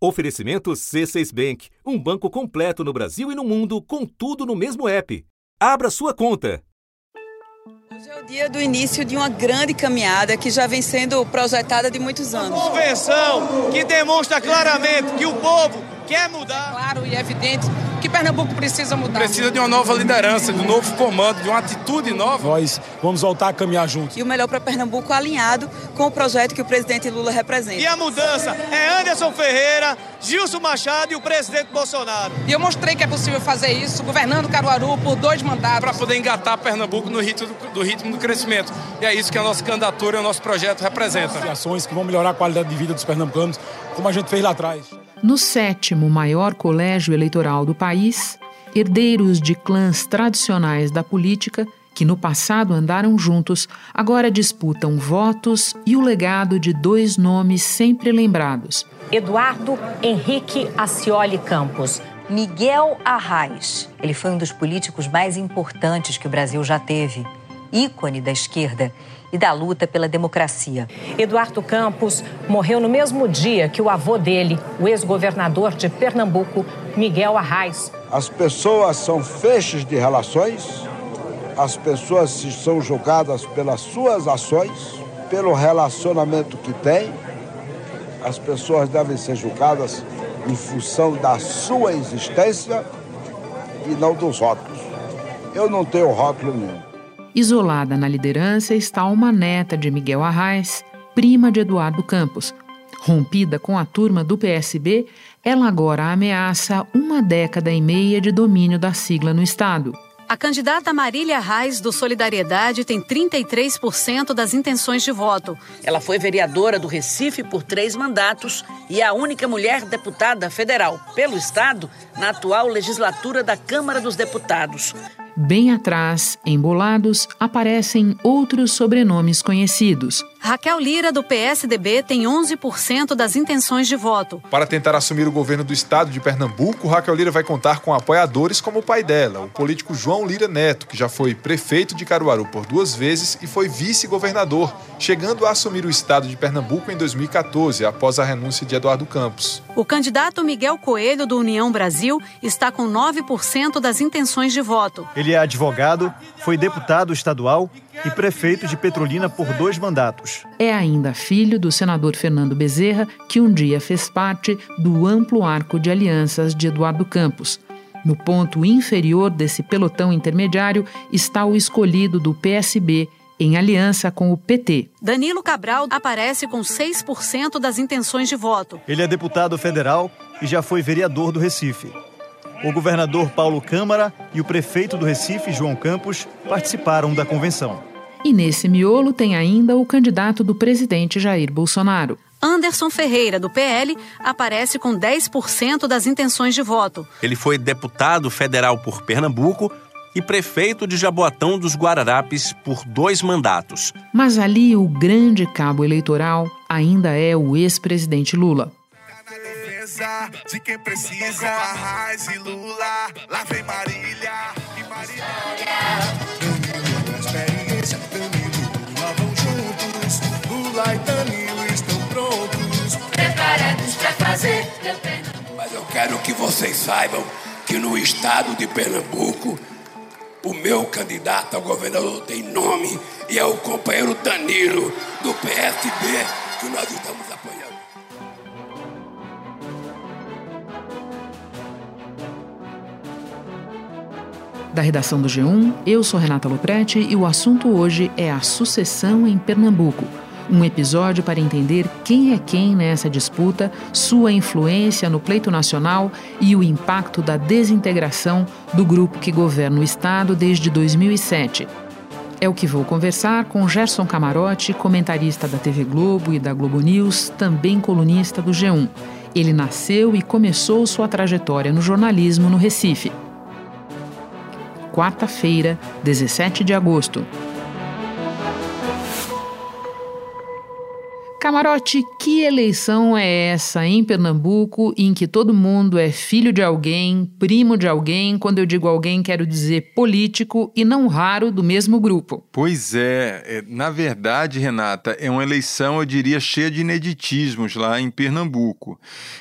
Oferecimento C6 Bank, um banco completo no Brasil e no mundo, com tudo no mesmo app. Abra sua conta. Hoje é o dia do início de uma grande caminhada que já vem sendo projetada de muitos anos. Convenção que demonstra claramente que o povo quer mudar. Claro e evidente que Pernambuco precisa mudar. Precisa de uma nova liderança, de um novo comando, de uma atitude nova. Nós vamos voltar a caminhar juntos. E o melhor para Pernambuco alinhado com o projeto que o presidente Lula representa. E a mudança é Anderson Ferreira, Gilson Machado e o presidente Bolsonaro. E eu mostrei que é possível fazer isso governando Caruaru por dois mandatos. Para poder engatar Pernambuco no ritmo do, do, ritmo do crescimento. E é isso que a nossa candidatura e o nosso projeto representa. Ações que vão melhorar a qualidade de vida dos pernambucanos, como a gente fez lá atrás. No sétimo maior colégio eleitoral do país, herdeiros de clãs tradicionais da política, que no passado andaram juntos, agora disputam votos e o legado de dois nomes sempre lembrados: Eduardo Henrique Acioli Campos. Miguel Arraes. Ele foi um dos políticos mais importantes que o Brasil já teve, ícone da esquerda e da luta pela democracia. Eduardo Campos morreu no mesmo dia que o avô dele, o ex-governador de Pernambuco, Miguel Arraes. As pessoas são feixes de relações, as pessoas são julgadas pelas suas ações, pelo relacionamento que têm, as pessoas devem ser julgadas em função da sua existência e não dos rótulos. Eu não tenho rótulo nenhum. Isolada na liderança está uma neta de Miguel Arraes, prima de Eduardo Campos. Rompida com a turma do PSB, ela agora ameaça uma década e meia de domínio da sigla no Estado. A candidata Marília Reis, do Solidariedade, tem 33% das intenções de voto. Ela foi vereadora do Recife por três mandatos e é a única mulher deputada federal pelo Estado na atual legislatura da Câmara dos Deputados. Bem atrás, embolados, aparecem outros sobrenomes conhecidos. Raquel Lira, do PSDB, tem 11% das intenções de voto. Para tentar assumir o governo do estado de Pernambuco, Raquel Lira vai contar com apoiadores como o pai dela, o político João Lira Neto, que já foi prefeito de Caruaru por duas vezes e foi vice-governador, chegando a assumir o estado de Pernambuco em 2014, após a renúncia de Eduardo Campos. O candidato Miguel Coelho, do União Brasil, está com 9% das intenções de voto. Ele é advogado, foi deputado estadual e prefeito de Petrolina por dois mandatos. É ainda filho do senador Fernando Bezerra, que um dia fez parte do amplo arco de alianças de Eduardo Campos. No ponto inferior desse pelotão intermediário está o escolhido do PSB, em aliança com o PT. Danilo Cabral aparece com 6% das intenções de voto. Ele é deputado federal e já foi vereador do Recife. O governador Paulo Câmara e o prefeito do Recife, João Campos, participaram da convenção. E nesse miolo tem ainda o candidato do presidente Jair Bolsonaro. Anderson Ferreira, do PL, aparece com 10% das intenções de voto. Ele foi deputado federal por Pernambuco e prefeito de Jaboatão dos Guararapes por dois mandatos. Mas ali o grande cabo eleitoral ainda é o ex-presidente Lula de quem precisa. Arraiz e Lula, lá vem Marília e Marília. Danilo, experiência, Danilo, Lula vão juntos. Lula e Danilo estão prontos, preparados pra fazer Mas eu quero que vocês saibam que no estado de Pernambuco, o meu candidato ao governador tem nome e é o companheiro Danilo, do PSB, que nós estamos apoiando. Da redação do G1, eu sou Renata Loprete e o assunto hoje é a sucessão em Pernambuco. Um episódio para entender quem é quem nessa disputa, sua influência no pleito nacional e o impacto da desintegração do grupo que governa o Estado desde 2007. É o que vou conversar com Gerson Camarote, comentarista da TV Globo e da Globo News, também colunista do G1. Ele nasceu e começou sua trajetória no jornalismo no Recife quarta-feira, 17 de agosto. Camarote, que eleição é essa em Pernambuco em que todo mundo é filho de alguém, primo de alguém? Quando eu digo alguém, quero dizer político e não raro do mesmo grupo. Pois é, é na verdade, Renata, é uma eleição, eu diria, cheia de ineditismos lá em Pernambuco.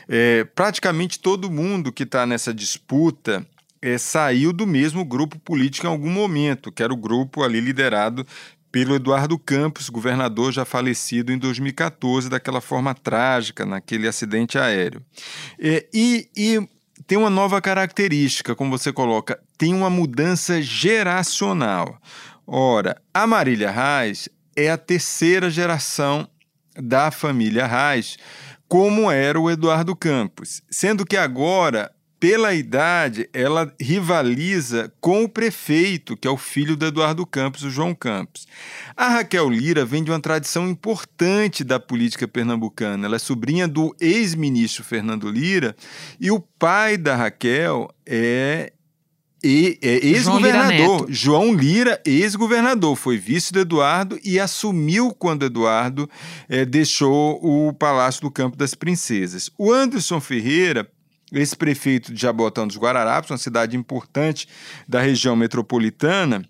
É, praticamente todo mundo que está nessa disputa é, saiu do mesmo grupo político em algum momento, que era o grupo ali liderado pelo Eduardo Campos, governador já falecido em 2014, daquela forma trágica, naquele acidente aéreo. É, e, e tem uma nova característica, como você coloca, tem uma mudança geracional. Ora, a Marília Reis é a terceira geração da família Reis, como era o Eduardo Campos, sendo que agora pela idade, ela rivaliza com o prefeito, que é o filho do Eduardo Campos, o João Campos. A Raquel Lira vem de uma tradição importante da política pernambucana. Ela é sobrinha do ex-ministro Fernando Lira e o pai da Raquel é é ex-governador. João Lira, ex-governador, foi vice do Eduardo e assumiu quando Eduardo é, deixou o Palácio do Campo das Princesas. O Anderson Ferreira esse prefeito de Jabotão dos Guararapes, uma cidade importante da região metropolitana,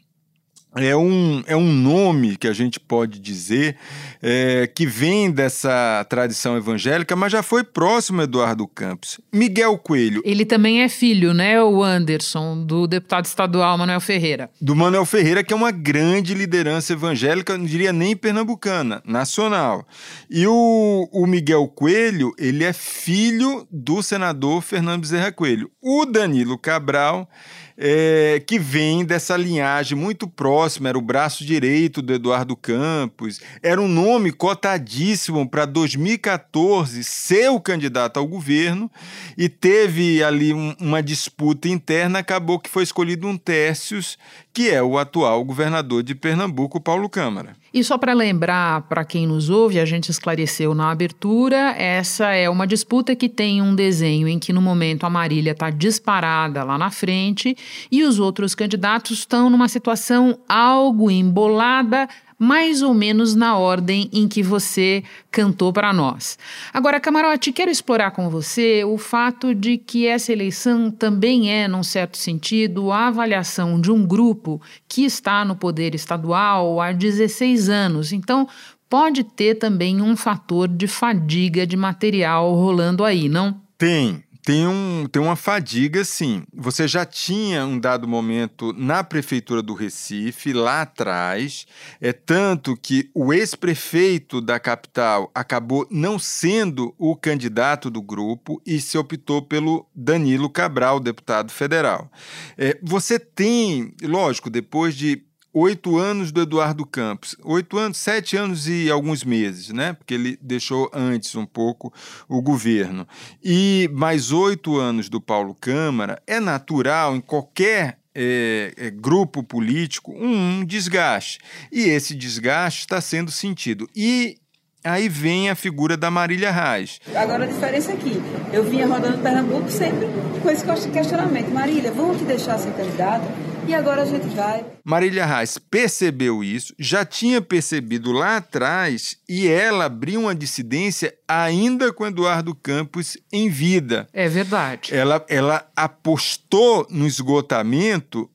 é um, é um nome que a gente pode dizer é, que vem dessa tradição evangélica, mas já foi próximo Eduardo Campos. Miguel Coelho. Ele também é filho, né, o Anderson, do deputado estadual Manuel Ferreira. Do Manuel Ferreira, que é uma grande liderança evangélica, não diria nem pernambucana, nacional. E o, o Miguel Coelho, ele é filho do senador Fernando Bezerra Coelho. O Danilo Cabral é, que vem dessa linhagem muito próxima, era o braço direito do Eduardo Campos, era um nome cotadíssimo para 2014 ser o candidato ao governo e teve ali um, uma disputa interna, acabou que foi escolhido um Tércios, que é o atual governador de Pernambuco, Paulo Câmara. E só para lembrar para quem nos ouve, a gente esclareceu na abertura, essa é uma disputa que tem um desenho em que no momento a Marília está disparada lá na frente e os outros candidatos estão numa situação algo embolada, mais ou menos na ordem em que você cantou para nós. Agora, Camarote, quero explorar com você o fato de que essa eleição também é, num certo sentido, a avaliação de um grupo que está no poder estadual há 16 anos. Então, pode ter também um fator de fadiga de material rolando aí, não? Tem, tem, um, tem uma fadiga, sim. Você já tinha um dado momento na prefeitura do Recife, lá atrás, é tanto que o ex-prefeito da capital acabou não sendo o candidato do grupo e se optou pelo Danilo Cabral, deputado federal. É, você tem, lógico, depois de oito anos do Eduardo Campos, oito anos, sete anos e alguns meses, né? Porque ele deixou antes um pouco o governo. E mais oito anos do Paulo Câmara, é natural em qualquer é, é, grupo político um, um desgaste. E esse desgaste está sendo sentido. E Aí vem a figura da Marília Reis. Agora a diferença é que eu vinha rodando Pernambuco sempre com esse questionamento. Marília, vamos te deixar ser candidata? E agora a gente vai. Marília Reis percebeu isso, já tinha percebido lá atrás e ela abriu uma dissidência ainda com Eduardo Campos em vida. É verdade. Ela, ela apostou no esgotamento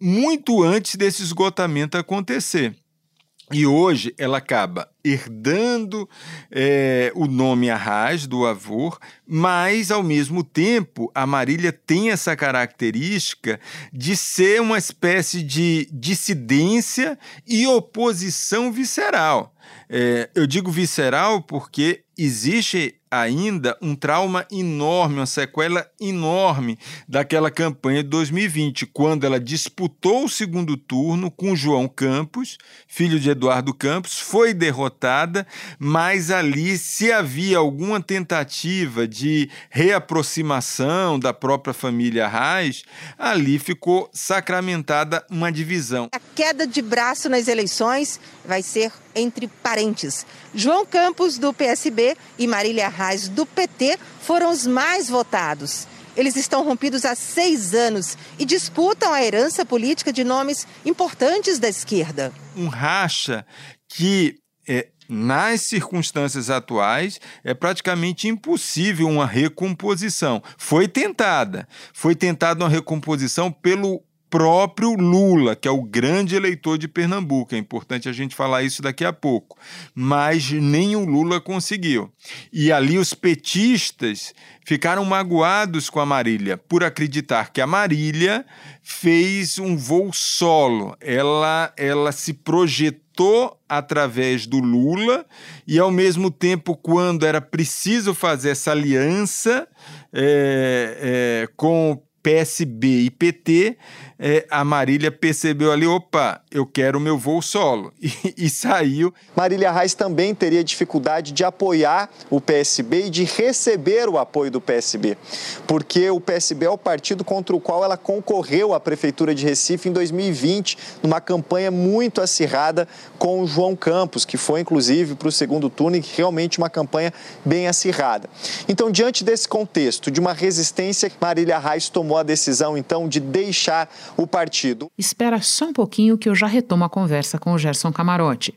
muito antes desse esgotamento acontecer. E hoje ela acaba herdando é, o nome Arras do avô, mas ao mesmo tempo a Marília tem essa característica de ser uma espécie de dissidência e oposição visceral. É, eu digo visceral porque existe ainda um trauma enorme, uma sequela enorme daquela campanha de 2020, quando ela disputou o segundo turno com João Campos, filho de Eduardo Campos, foi derrotada, mas ali, se havia alguma tentativa de reaproximação da própria família Reis, ali ficou sacramentada uma divisão. A queda de braço nas eleições vai ser entre parentes. João Campos, do PSB, e Marília Reis, do PT, foram os mais votados. Eles estão rompidos há seis anos e disputam a herança política de nomes importantes da esquerda. Um racha que é, nas circunstâncias atuais, é praticamente impossível uma recomposição. Foi tentada, foi tentada uma recomposição pelo próprio Lula, que é o grande eleitor de Pernambuco. É importante a gente falar isso daqui a pouco. Mas nem o Lula conseguiu. E ali os petistas ficaram magoados com a Marília por acreditar que a Marília fez um voo solo. Ela, ela se projetou através do Lula e, ao mesmo tempo, quando era preciso fazer essa aliança é, é, com PSB e PT, é, a Marília percebeu ali, opa, eu quero o meu voo solo. E, e saiu. Marília Reis também teria dificuldade de apoiar o PSB e de receber o apoio do PSB, porque o PSB é o partido contra o qual ela concorreu à Prefeitura de Recife em 2020, numa campanha muito acirrada com o João Campos, que foi inclusive para o segundo turno e realmente uma campanha bem acirrada. Então, diante desse contexto, de uma resistência, Marília Reis tomou a decisão então de deixar o partido. Espera só um pouquinho que eu já retomo a conversa com o Gerson Camarote.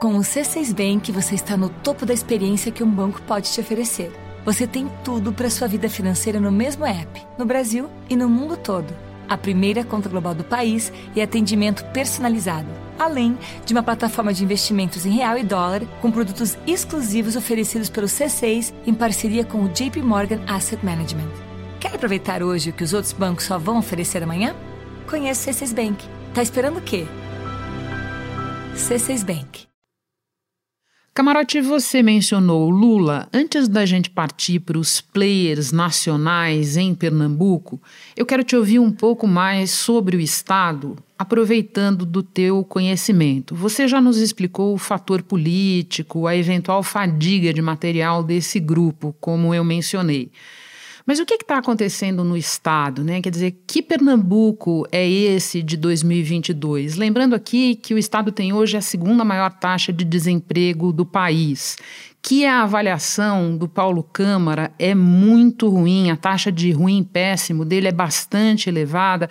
Com o C6 Bank, você está no topo da experiência que um banco pode te oferecer. Você tem tudo para sua vida financeira no mesmo app, no Brasil e no mundo todo. A primeira conta global do país e atendimento personalizado, além de uma plataforma de investimentos em real e dólar com produtos exclusivos oferecidos pelo C6 em parceria com o JP Morgan Asset Management. Quer aproveitar hoje o que os outros bancos só vão oferecer amanhã? Conheça o C6 Bank. Tá esperando o quê? C6 Bank. Camarote, você mencionou Lula. Antes da gente partir para os players nacionais em Pernambuco, eu quero te ouvir um pouco mais sobre o Estado, aproveitando do teu conhecimento. Você já nos explicou o fator político, a eventual fadiga de material desse grupo, como eu mencionei. Mas o que está acontecendo no Estado? Né? Quer dizer, que Pernambuco é esse de 2022? Lembrando aqui que o Estado tem hoje a segunda maior taxa de desemprego do país, que a avaliação do Paulo Câmara é muito ruim, a taxa de ruim péssimo dele é bastante elevada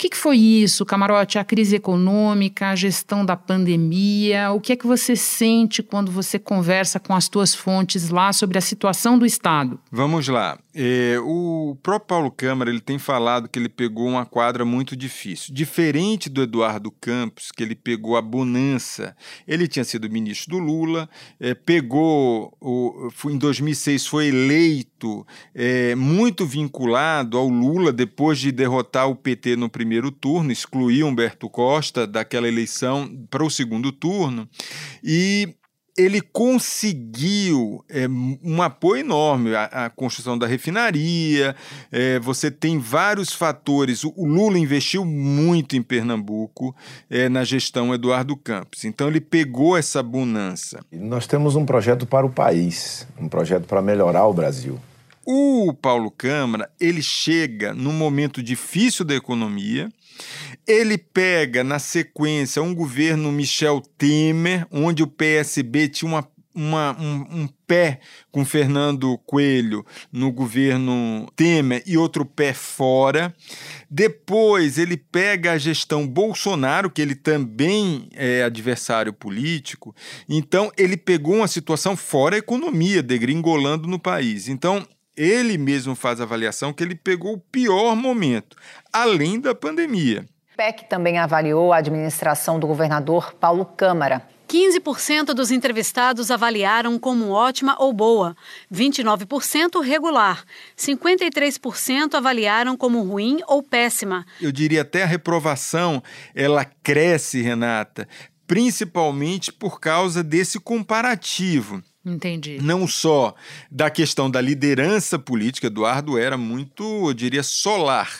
que, que foi isso, Camarote? A crise econômica, a gestão da pandemia? O que é que você sente quando você conversa com as tuas fontes lá sobre a situação do Estado? Vamos lá. É, o próprio Paulo Câmara ele tem falado que ele pegou uma quadra muito difícil. Diferente do Eduardo Campos, que ele pegou a bonança. Ele tinha sido ministro do Lula, é, pegou, o, em 2006 foi eleito é, muito vinculado ao Lula depois de derrotar o PT no primeiro turno, excluiu Humberto Costa daquela eleição para o segundo turno, e ele conseguiu é, um apoio enorme à, construção da refinaria. É, você tem vários fatores. O, Lula investiu muito em Pernambuco é, na gestão Eduardo Campos. Então ele pegou essa bonança. Nós temos um projeto para o país, um projeto para melhorar o Brasil. O Paulo Câmara, ele chega num momento difícil da economia, ele pega na sequência um governo Michel Temer, onde o PSB tinha uma uma, um, um, pé com Fernando Coelho no governo Temer e outro pé fora. Depois ele pega a gestão Bolsonaro, que ele também é adversário político. Então ele pegou uma situação fora a economia, degringolando no país. Então ele mesmo faz a avaliação que ele pegou o pior momento, além da pandemia. O PEC também avaliou a administração do governador Paulo Câmara. 15% dos entrevistados avaliaram como ótima ou boa, 29% regular, 53% avaliaram como ruim ou péssima. Eu diria até a reprovação, ela cresce, Renata, principalmente por causa desse comparativo. Entendi. Não só da questão da liderança política, Eduardo era muito, eu diria, solar.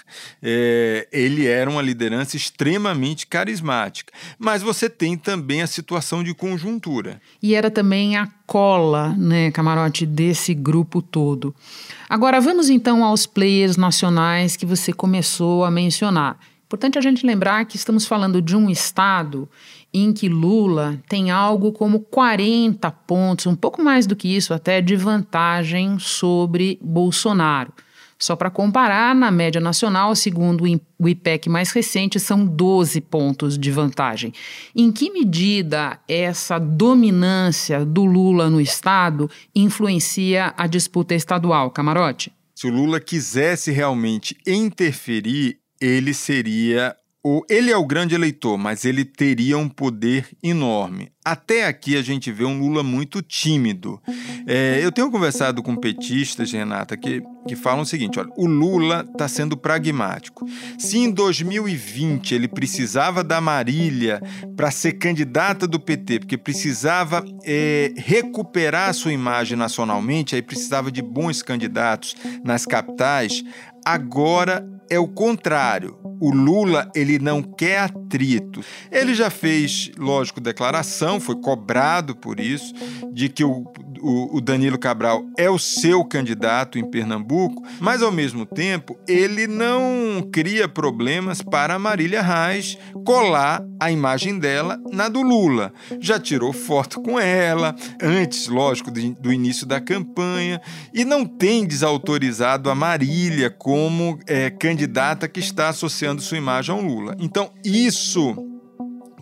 É, ele era uma liderança extremamente carismática. Mas você tem também a situação de conjuntura. E era também a cola, né, camarote, desse grupo todo. Agora vamos então aos players nacionais que você começou a mencionar. Importante a gente lembrar que estamos falando de um estado em que Lula tem algo como 40 pontos, um pouco mais do que isso até, de vantagem sobre Bolsonaro. Só para comparar, na média nacional, segundo o IPEC mais recente, são 12 pontos de vantagem. Em que medida essa dominância do Lula no Estado influencia a disputa estadual, Camarote? Se o Lula quisesse realmente interferir, ele seria o, ele é o grande eleitor, mas ele teria um poder enorme. Até aqui a gente vê um Lula muito tímido. É, eu tenho conversado com petistas, Renata, que, que falam o seguinte: olha, o Lula está sendo pragmático. Se em 2020 ele precisava da Marília para ser candidata do PT, porque precisava é, recuperar sua imagem nacionalmente, aí precisava de bons candidatos nas capitais, agora é o contrário. O Lula, ele não quer atrito. Ele já fez, lógico, declaração, foi cobrado por isso, de que o, o, o, Danilo Cabral é o seu candidato em Pernambuco, mas ao mesmo tempo ele não cria problemas para a Marília Reis colar a imagem dela na do Lula. Já tirou foto com ela, antes, lógico, de, do início da campanha, e não tem desautorizado a Marília como é, candidata que está associando sua imagem ao Lula. Então, isso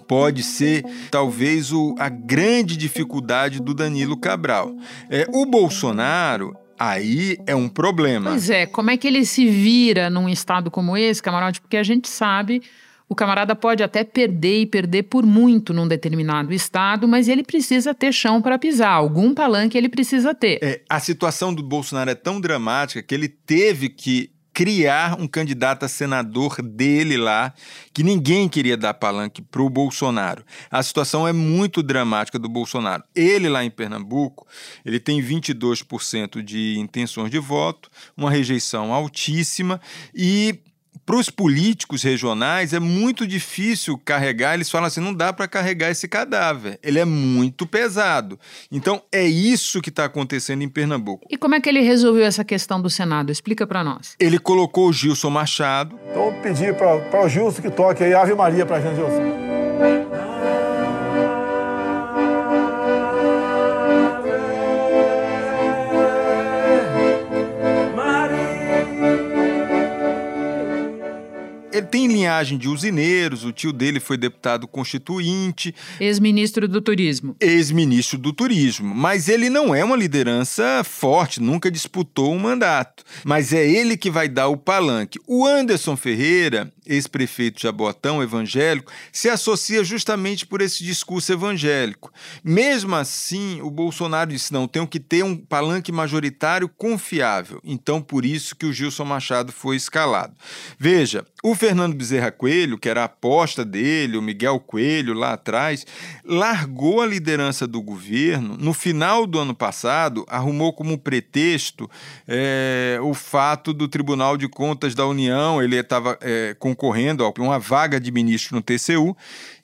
pode ser talvez o, a grande dificuldade do Danilo Cabral. É, o Bolsonaro aí é um problema. Pois é, como é que ele se vira num estado como esse, camarote? Porque a gente sabe. O camarada pode até perder e perder por muito num determinado estado, mas ele precisa ter chão para pisar. Algum palanque ele precisa ter. É, a situação do Bolsonaro é tão dramática que ele teve que criar um candidato a senador dele lá, que ninguém queria dar palanque para o Bolsonaro. A situação é muito dramática do Bolsonaro. Ele lá em Pernambuco, ele tem 22% de intenções de voto, uma rejeição altíssima e para os políticos regionais é muito difícil carregar. Eles falam assim: não dá para carregar esse cadáver. Ele é muito pesado. Então é isso que está acontecendo em Pernambuco. E como é que ele resolveu essa questão do Senado? Explica para nós. Ele colocou o Gilson Machado. Então eu pedi para o Gilson que toque aí Ave Maria para a gente, Gilson. Ele tem linhagem de usineiros, o tio dele foi deputado constituinte. Ex-ministro do Turismo. Ex-ministro do Turismo. Mas ele não é uma liderança forte, nunca disputou um mandato. Mas é ele que vai dar o palanque. O Anderson Ferreira, ex-prefeito de Jabotão, evangélico, se associa justamente por esse discurso evangélico. Mesmo assim, o Bolsonaro disse: não, tenho que ter um palanque majoritário confiável. Então, por isso que o Gilson Machado foi escalado. Veja, o Fernando Bezerra Coelho, que era a aposta dele, o Miguel Coelho lá atrás, largou a liderança do governo. No final do ano passado, arrumou como pretexto é, o fato do Tribunal de Contas da União, ele estava é, concorrendo a uma vaga de ministro no TCU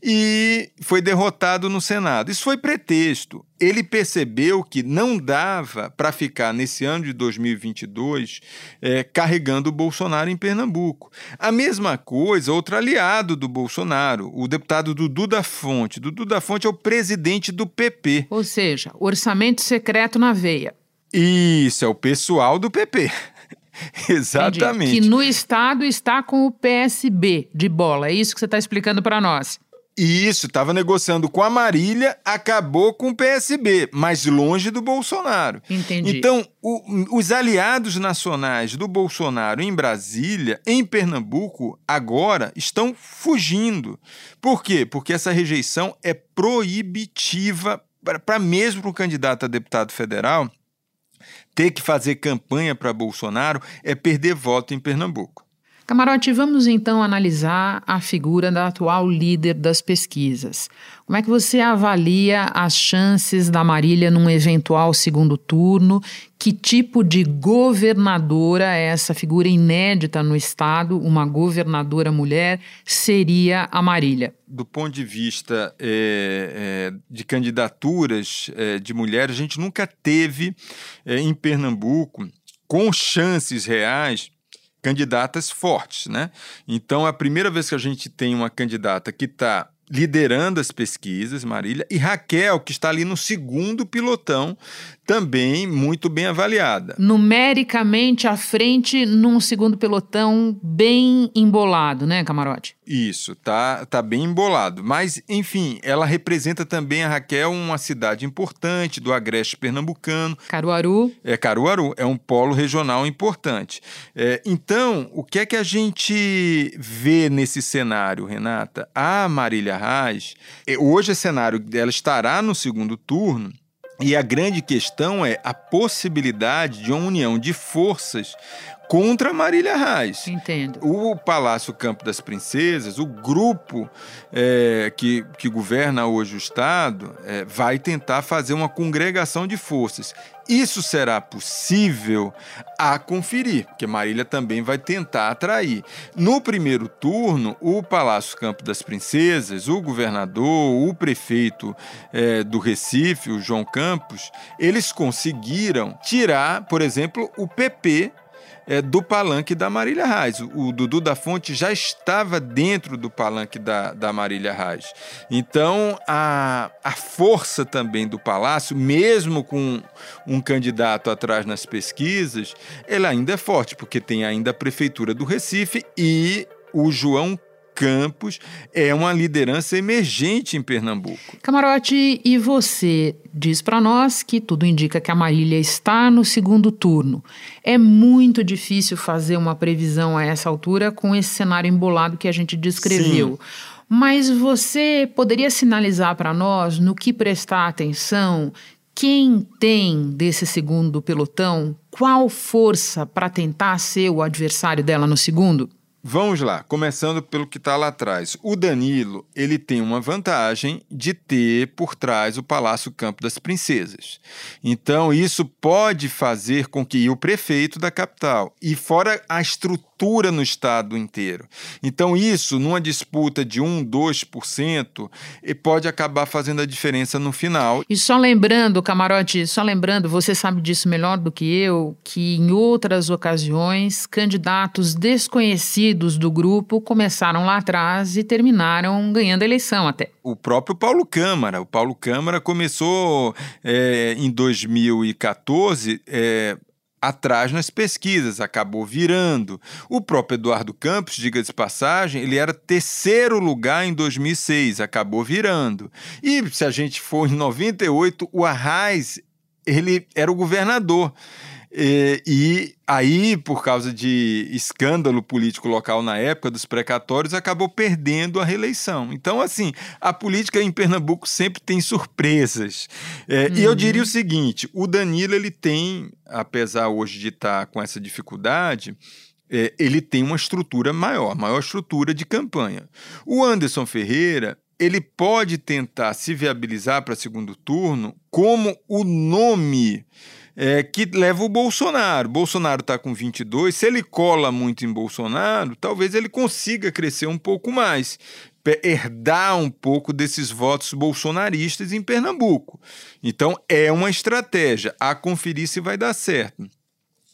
e foi derrotado no Senado. Isso foi pretexto. Ele percebeu que não dava para ficar nesse ano de 2022 é, carregando o Bolsonaro em Pernambuco. A mesma coisa, outro aliado do Bolsonaro, o deputado Dudu da Fonte. Dudu da Fonte é o presidente do PP. Ou seja, orçamento secreto na veia. Isso, é o pessoal do PP. Exatamente. Entendi. Que no Estado está com o PSB de bola. É isso que você está explicando para nós. Isso, estava negociando com a Marília, acabou com o PSB, mas longe do Bolsonaro. Entendi. Então, o, os aliados nacionais do Bolsonaro em Brasília, em Pernambuco, agora estão fugindo. Por quê? Porque essa rejeição é proibitiva para mesmo o candidato a deputado federal ter que fazer campanha para Bolsonaro é perder voto em Pernambuco. Camarote, vamos então analisar a figura da atual líder das pesquisas. Como é que você avalia as chances da Marília num eventual segundo turno? Que tipo de governadora é essa figura inédita no Estado, uma governadora mulher, seria a Marília? Do ponto de vista é, é, de candidaturas é, de mulheres, a gente nunca teve em Pernambuco, com chances reais, candidatas fortes, né? Então, é a primeira vez que a gente tem uma candidata que está liderando as pesquisas, Marília, e Raquel, que está ali no segundo pilotão, também muito bem avaliada. Numericamente à frente num segundo pelotão bem embolado, né, Camarote? Isso, tá, tá bem embolado. Mas, enfim, ela representa também a Raquel, uma cidade importante do agreste pernambucano. Caruaru. É, Caruaru, é um polo regional importante. É, então, o que é que a gente vê nesse cenário, Renata? A Marília Reis, é, hoje é cenário dela estará no segundo turno, e a grande questão é a possibilidade de uma união de forças contra Marília Reis. Entendo. O Palácio Campo das Princesas, o grupo é, que, que governa hoje o Estado, é, vai tentar fazer uma congregação de forças. Isso será possível a conferir, porque Marília também vai tentar atrair. No primeiro turno, o Palácio Campo das Princesas, o governador, o prefeito é, do Recife, o João Campos, eles conseguiram tirar, por exemplo, o PP é, do palanque da Marília Reis. O, o, Dudu da Fonte já estava dentro do palanque da, da Marília Reis. Então, a, a força também do Palácio, mesmo com um candidato atrás nas pesquisas, ela ainda é forte, porque tem ainda a Prefeitura do Recife e o João Campos é uma liderança emergente em Pernambuco. Camarote, e você diz para nós que tudo indica que a Marília está no segundo turno. É muito difícil fazer uma previsão a essa altura com esse cenário embolado que a gente descreveu. Sim. Mas você poderia sinalizar para nós no que prestar atenção? Quem tem desse segundo pelotão qual força para tentar ser o adversário dela no segundo? Vamos lá, começando pelo que está lá atrás. O Danilo, ele tem uma vantagem de ter por trás o Palácio Campo das Princesas. Então, isso pode fazer com que o prefeito da capital, e fora a estrutura no estado inteiro. Então, isso, numa disputa de 1, 2%, pode acabar fazendo a diferença no final. E só lembrando, Camarote, só lembrando, você sabe disso melhor do que eu, que em outras ocasiões, candidatos desconhecidos do grupo começaram lá atrás e terminaram ganhando a eleição até. O próprio Paulo Câmara. O Paulo Câmara começou é, em 2014. É, atrás nas pesquisas, acabou virando. O próprio Eduardo Campos, diga de passagem, ele era terceiro lugar em 2006, acabou virando. E se a gente for em 98, o Arraes, ele era o governador. E, e, aí, por causa de escândalo político local na época dos precatórios, acabou perdendo a reeleição. Então, assim, a política em Pernambuco sempre tem surpresas. É, uhum. E eu uhum. diria o seguinte: o Danilo ele tem, apesar hoje de estar com essa dificuldade, é, ele tem uma estrutura maior, maior estrutura de campanha. O Anderson Ferreira ele pode tentar se viabilizar para segundo turno como o nome é, que leva o Bolsonaro. Bolsonaro está com 22, se ele cola muito em Bolsonaro, talvez ele consiga crescer um pouco mais, herdar um pouco desses votos bolsonaristas em Pernambuco. Então é uma estratégia, a conferir se vai dar certo.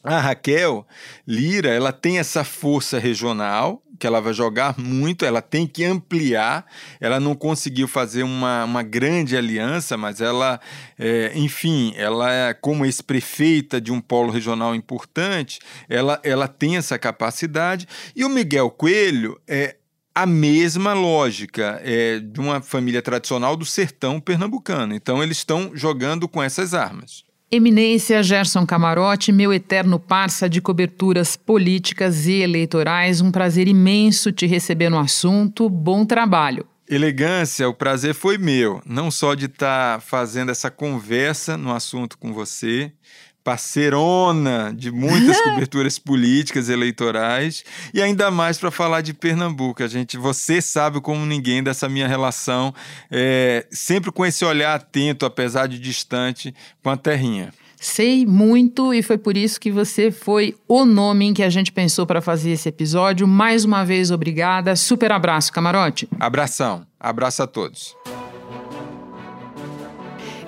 A Raquel Lira, ela tem essa força regional, que ela vai jogar muito, ela tem que ampliar. Ela não conseguiu fazer uma, uma grande aliança, mas ela, é, enfim, ela é como ex-prefeita de um polo regional importante, ela, ela tem essa capacidade. E o Miguel Coelho é a mesma lógica é, de uma família tradicional do sertão pernambucano. Então, eles estão jogando com essas armas. Eminência Gerson Camarote, meu eterno parça de coberturas políticas e eleitorais, um prazer imenso te receber no assunto. Bom trabalho. Elegância, o prazer foi meu, não só de estar tá fazendo essa conversa no assunto com você, parceirona de muitas coberturas políticas eleitorais e ainda mais para falar de Pernambuco. A gente, você sabe como ninguém dessa minha relação, é, sempre com esse olhar atento, apesar de distante, com a terrinha. Sei muito e foi por isso que você foi o nome em que a gente pensou para fazer esse episódio. Mais uma vez, obrigada. Super abraço, camarote. Abração. Abraço a todos.